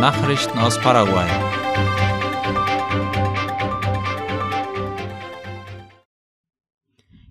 Nachrichten aus Paraguay.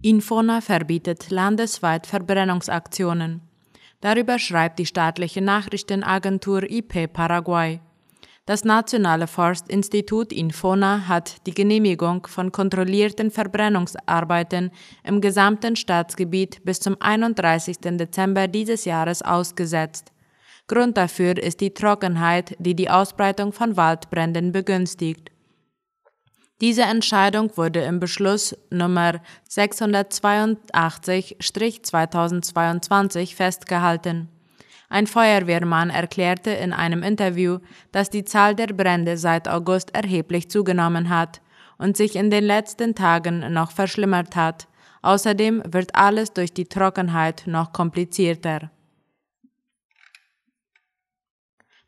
Infona verbietet landesweit Verbrennungsaktionen. Darüber schreibt die staatliche Nachrichtenagentur IP Paraguay. Das Nationale Forstinstitut Infona hat die Genehmigung von kontrollierten Verbrennungsarbeiten im gesamten Staatsgebiet bis zum 31. Dezember dieses Jahres ausgesetzt. Grund dafür ist die Trockenheit, die die Ausbreitung von Waldbränden begünstigt. Diese Entscheidung wurde im Beschluss Nummer 682-2022 festgehalten. Ein Feuerwehrmann erklärte in einem Interview, dass die Zahl der Brände seit August erheblich zugenommen hat und sich in den letzten Tagen noch verschlimmert hat. Außerdem wird alles durch die Trockenheit noch komplizierter.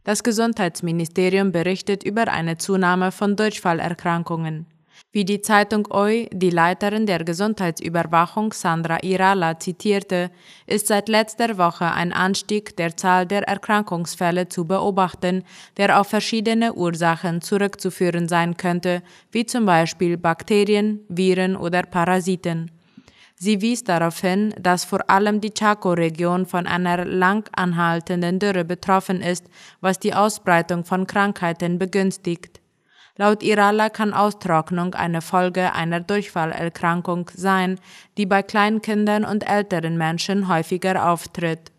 Das Gesundheitsministerium berichtet über eine Zunahme von Durchfallerkrankungen. Wie die Zeitung OI die Leiterin der Gesundheitsüberwachung Sandra Irala zitierte, ist seit letzter Woche ein Anstieg der Zahl der Erkrankungsfälle zu beobachten, der auf verschiedene Ursachen zurückzuführen sein könnte, wie zum Beispiel Bakterien, Viren oder Parasiten. Sie wies darauf hin, dass vor allem die Chaco-Region von einer lang anhaltenden Dürre betroffen ist, was die Ausbreitung von Krankheiten begünstigt. Laut Irala kann Austrocknung eine Folge einer Durchfallerkrankung sein, die bei Kleinkindern und älteren Menschen häufiger auftritt.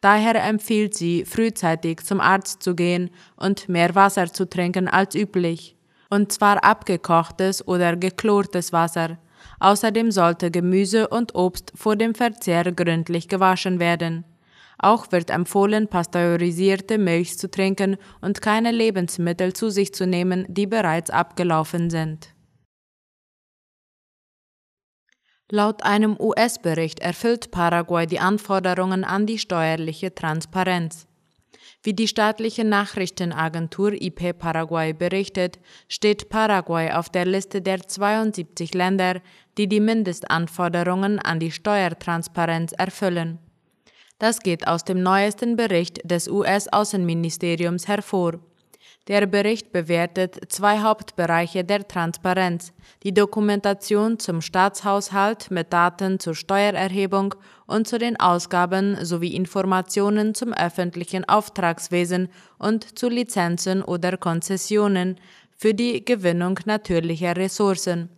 Daher empfiehlt sie, frühzeitig zum Arzt zu gehen und mehr Wasser zu trinken als üblich. Und zwar abgekochtes oder geklortes Wasser. Außerdem sollte Gemüse und Obst vor dem Verzehr gründlich gewaschen werden. Auch wird empfohlen, pasteurisierte Milch zu trinken und keine Lebensmittel zu sich zu nehmen, die bereits abgelaufen sind. Laut einem US-Bericht erfüllt Paraguay die Anforderungen an die steuerliche Transparenz. Wie die staatliche Nachrichtenagentur IP Paraguay berichtet, steht Paraguay auf der Liste der 72 Länder, die die Mindestanforderungen an die Steuertransparenz erfüllen. Das geht aus dem neuesten Bericht des US-Außenministeriums hervor. Der Bericht bewertet zwei Hauptbereiche der Transparenz, die Dokumentation zum Staatshaushalt mit Daten zur Steuererhebung und zu den Ausgaben sowie Informationen zum öffentlichen Auftragswesen und zu Lizenzen oder Konzessionen für die Gewinnung natürlicher Ressourcen.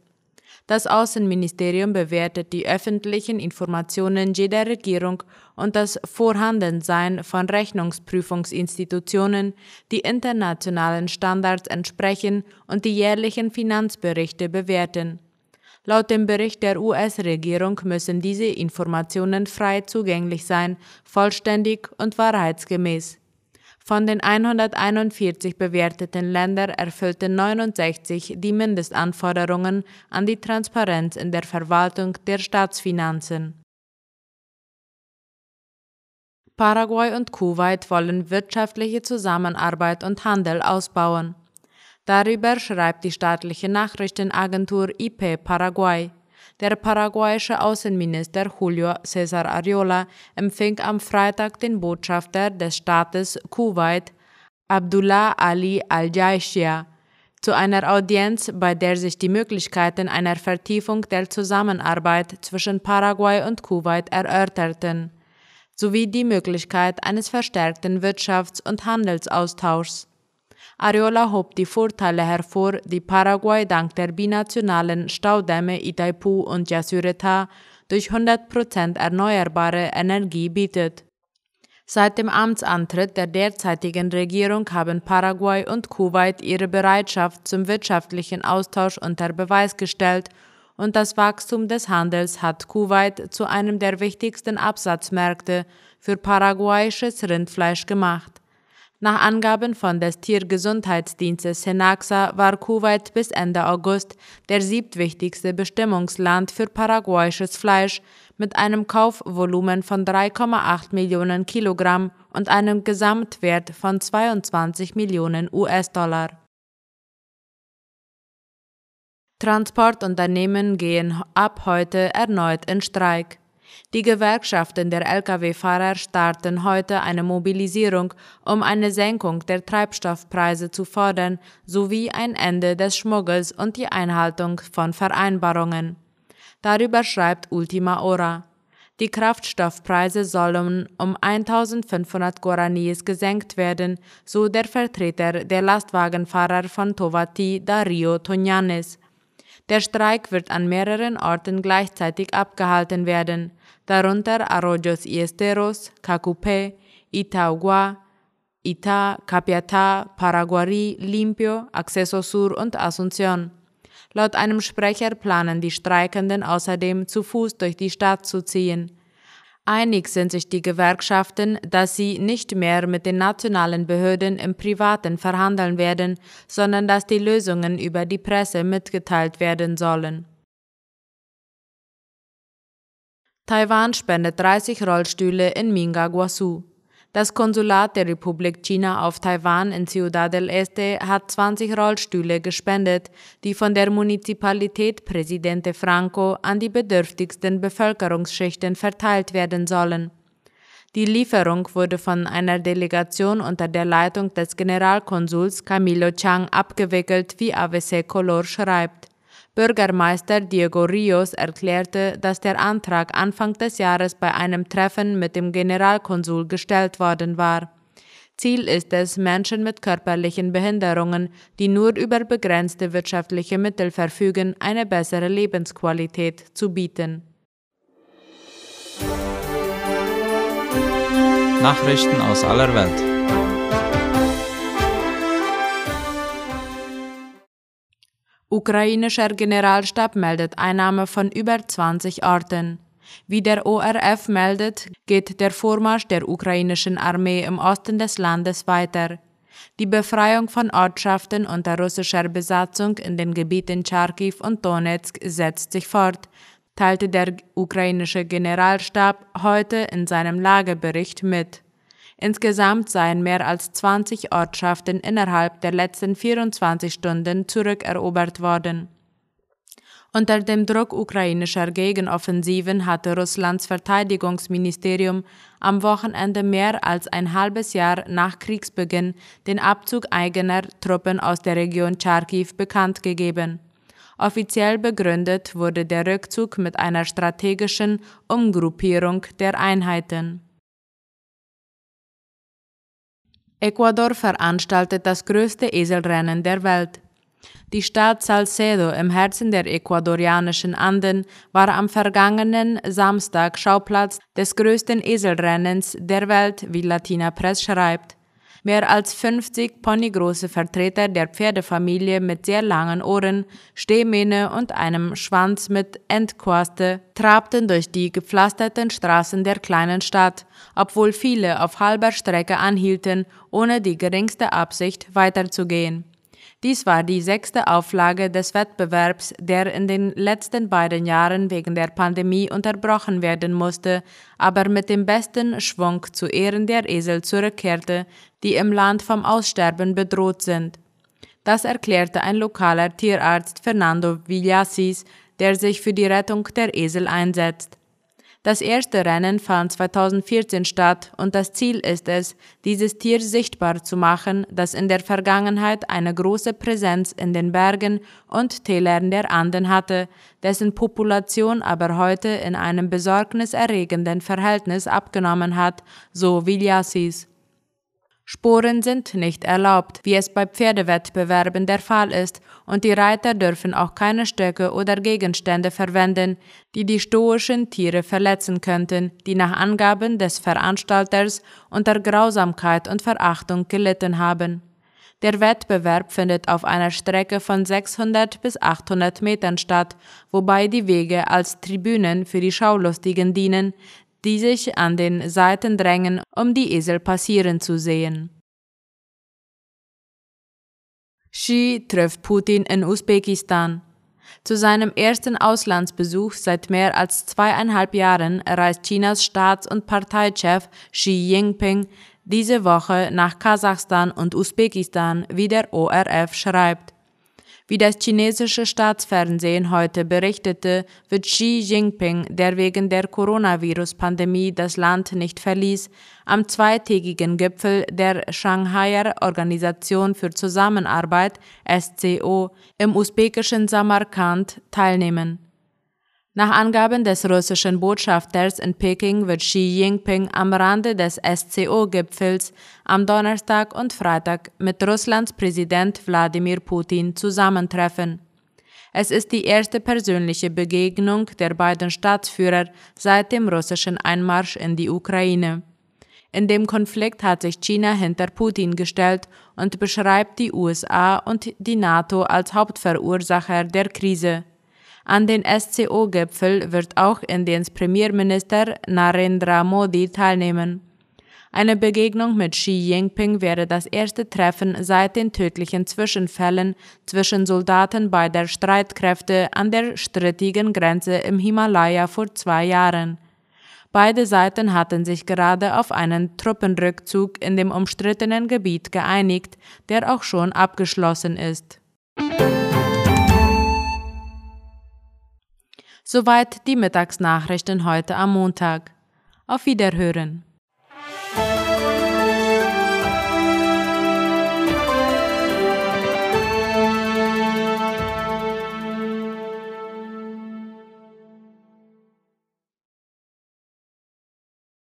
Das Außenministerium bewertet die öffentlichen Informationen jeder Regierung und das Vorhandensein von Rechnungsprüfungsinstitutionen, die internationalen Standards entsprechen und die jährlichen Finanzberichte bewerten. Laut dem Bericht der US-Regierung müssen diese Informationen frei zugänglich sein, vollständig und wahrheitsgemäß. Von den 141 bewerteten Ländern erfüllten 69 die Mindestanforderungen an die Transparenz in der Verwaltung der Staatsfinanzen. Paraguay und Kuwait wollen wirtschaftliche Zusammenarbeit und Handel ausbauen. Darüber schreibt die staatliche Nachrichtenagentur IP Paraguay. Der paraguayische Außenminister Julio César Ariola empfing am Freitag den Botschafter des Staates Kuwait, Abdullah Ali al-Jaishia, zu einer Audienz, bei der sich die Möglichkeiten einer Vertiefung der Zusammenarbeit zwischen Paraguay und Kuwait erörterten, sowie die Möglichkeit eines verstärkten Wirtschafts- und Handelsaustauschs. Areola hob die Vorteile hervor, die Paraguay dank der binationalen Staudämme Itaipu und Yacyretá durch 100% erneuerbare Energie bietet. Seit dem Amtsantritt der derzeitigen Regierung haben Paraguay und Kuwait ihre Bereitschaft zum wirtschaftlichen Austausch unter Beweis gestellt und das Wachstum des Handels hat Kuwait zu einem der wichtigsten Absatzmärkte für paraguayisches Rindfleisch gemacht. Nach Angaben von des Tiergesundheitsdienstes Senaxa war Kuwait bis Ende August der siebtwichtigste Bestimmungsland für paraguayisches Fleisch mit einem Kaufvolumen von 3,8 Millionen Kilogramm und einem Gesamtwert von 22 Millionen US-Dollar. Transportunternehmen gehen ab heute erneut in Streik. Die Gewerkschaften der Lkw-Fahrer starten heute eine Mobilisierung, um eine Senkung der Treibstoffpreise zu fordern, sowie ein Ende des Schmuggels und die Einhaltung von Vereinbarungen. Darüber schreibt Ultima Ora. Die Kraftstoffpreise sollen um 1500 Guaranis gesenkt werden, so der Vertreter der Lastwagenfahrer von Tovati, Dario Tonyanes. Der Streik wird an mehreren Orten gleichzeitig abgehalten werden, darunter Arroyos y Esteros, Cacupé, Itaugua, Ita, Capiatá, Paraguari, Limpio, Acceso Sur und Asunción. Laut einem Sprecher planen die Streikenden außerdem zu Fuß durch die Stadt zu ziehen. Einig sind sich die Gewerkschaften, dass sie nicht mehr mit den nationalen Behörden im Privaten verhandeln werden, sondern dass die Lösungen über die Presse mitgeteilt werden sollen. Taiwan spendet 30 Rollstühle in Minga Guasu. Das Konsulat der Republik China auf Taiwan in Ciudad del Este hat 20 Rollstühle gespendet, die von der Municipalität Presidente Franco an die bedürftigsten Bevölkerungsschichten verteilt werden sollen. Die Lieferung wurde von einer Delegation unter der Leitung des Generalkonsuls Camilo Chang abgewickelt, wie AVC Color schreibt. Bürgermeister Diego Rios erklärte, dass der Antrag Anfang des Jahres bei einem Treffen mit dem Generalkonsul gestellt worden war. Ziel ist es, Menschen mit körperlichen Behinderungen, die nur über begrenzte wirtschaftliche Mittel verfügen, eine bessere Lebensqualität zu bieten. Nachrichten aus aller Welt. Ukrainischer Generalstab meldet Einnahme von über 20 Orten. Wie der ORF meldet, geht der Vormarsch der ukrainischen Armee im Osten des Landes weiter. Die Befreiung von Ortschaften unter russischer Besatzung in den Gebieten Charkiw und Donetsk setzt sich fort, teilte der ukrainische Generalstab heute in seinem Lagebericht mit. Insgesamt seien mehr als 20 Ortschaften innerhalb der letzten 24 Stunden zurückerobert worden. Unter dem Druck ukrainischer Gegenoffensiven hatte Russlands Verteidigungsministerium am Wochenende mehr als ein halbes Jahr nach Kriegsbeginn den Abzug eigener Truppen aus der Region Charkiw bekannt gegeben. Offiziell begründet wurde der Rückzug mit einer strategischen Umgruppierung der Einheiten. Ecuador veranstaltet das größte Eselrennen der Welt. Die Stadt Salcedo im Herzen der ecuadorianischen Anden war am vergangenen Samstag Schauplatz des größten Eselrennens der Welt, wie Latina Press schreibt. Mehr als 50 ponygroße Vertreter der Pferdefamilie mit sehr langen Ohren, Stehmähne und einem Schwanz mit Endquaste trabten durch die gepflasterten Straßen der kleinen Stadt, obwohl viele auf halber Strecke anhielten, ohne die geringste Absicht weiterzugehen. Dies war die sechste Auflage des Wettbewerbs, der in den letzten beiden Jahren wegen der Pandemie unterbrochen werden musste, aber mit dem besten Schwung zu Ehren der Esel zurückkehrte, die im Land vom Aussterben bedroht sind. Das erklärte ein lokaler Tierarzt Fernando Villasis, der sich für die Rettung der Esel einsetzt. Das erste Rennen fand 2014 statt und das Ziel ist es, dieses Tier sichtbar zu machen, das in der Vergangenheit eine große Präsenz in den Bergen und Tälern der Anden hatte, dessen Population aber heute in einem besorgniserregenden Verhältnis abgenommen hat, so Villasis. Sporen sind nicht erlaubt, wie es bei Pferdewettbewerben der Fall ist, und die Reiter dürfen auch keine Stöcke oder Gegenstände verwenden, die die stoischen Tiere verletzen könnten, die nach Angaben des Veranstalters unter Grausamkeit und Verachtung gelitten haben. Der Wettbewerb findet auf einer Strecke von 600 bis 800 Metern statt, wobei die Wege als Tribünen für die Schaulustigen dienen, die sich an den Seiten drängen, um die Esel passieren zu sehen. Xi trifft Putin in Usbekistan. Zu seinem ersten Auslandsbesuch seit mehr als zweieinhalb Jahren reist Chinas Staats- und Parteichef Xi Jinping diese Woche nach Kasachstan und Usbekistan, wie der ORF schreibt. Wie das chinesische Staatsfernsehen heute berichtete, wird Xi Jinping, der wegen der Coronavirus-Pandemie das Land nicht verließ, am zweitägigen Gipfel der Shanghaier Organisation für Zusammenarbeit SCO im usbekischen Samarkand teilnehmen. Nach Angaben des russischen Botschafters in Peking wird Xi Jinping am Rande des SCO-Gipfels am Donnerstag und Freitag mit Russlands Präsident Wladimir Putin zusammentreffen. Es ist die erste persönliche Begegnung der beiden Staatsführer seit dem russischen Einmarsch in die Ukraine. In dem Konflikt hat sich China hinter Putin gestellt und beschreibt die USA und die NATO als Hauptverursacher der Krise. An den SCO-Gipfel wird auch Indiens Premierminister Narendra Modi teilnehmen. Eine Begegnung mit Xi Jinping wäre das erste Treffen seit den tödlichen Zwischenfällen zwischen Soldaten beider Streitkräfte an der strittigen Grenze im Himalaya vor zwei Jahren. Beide Seiten hatten sich gerade auf einen Truppenrückzug in dem umstrittenen Gebiet geeinigt, der auch schon abgeschlossen ist. Soweit die Mittagsnachrichten heute am Montag. Auf Wiederhören.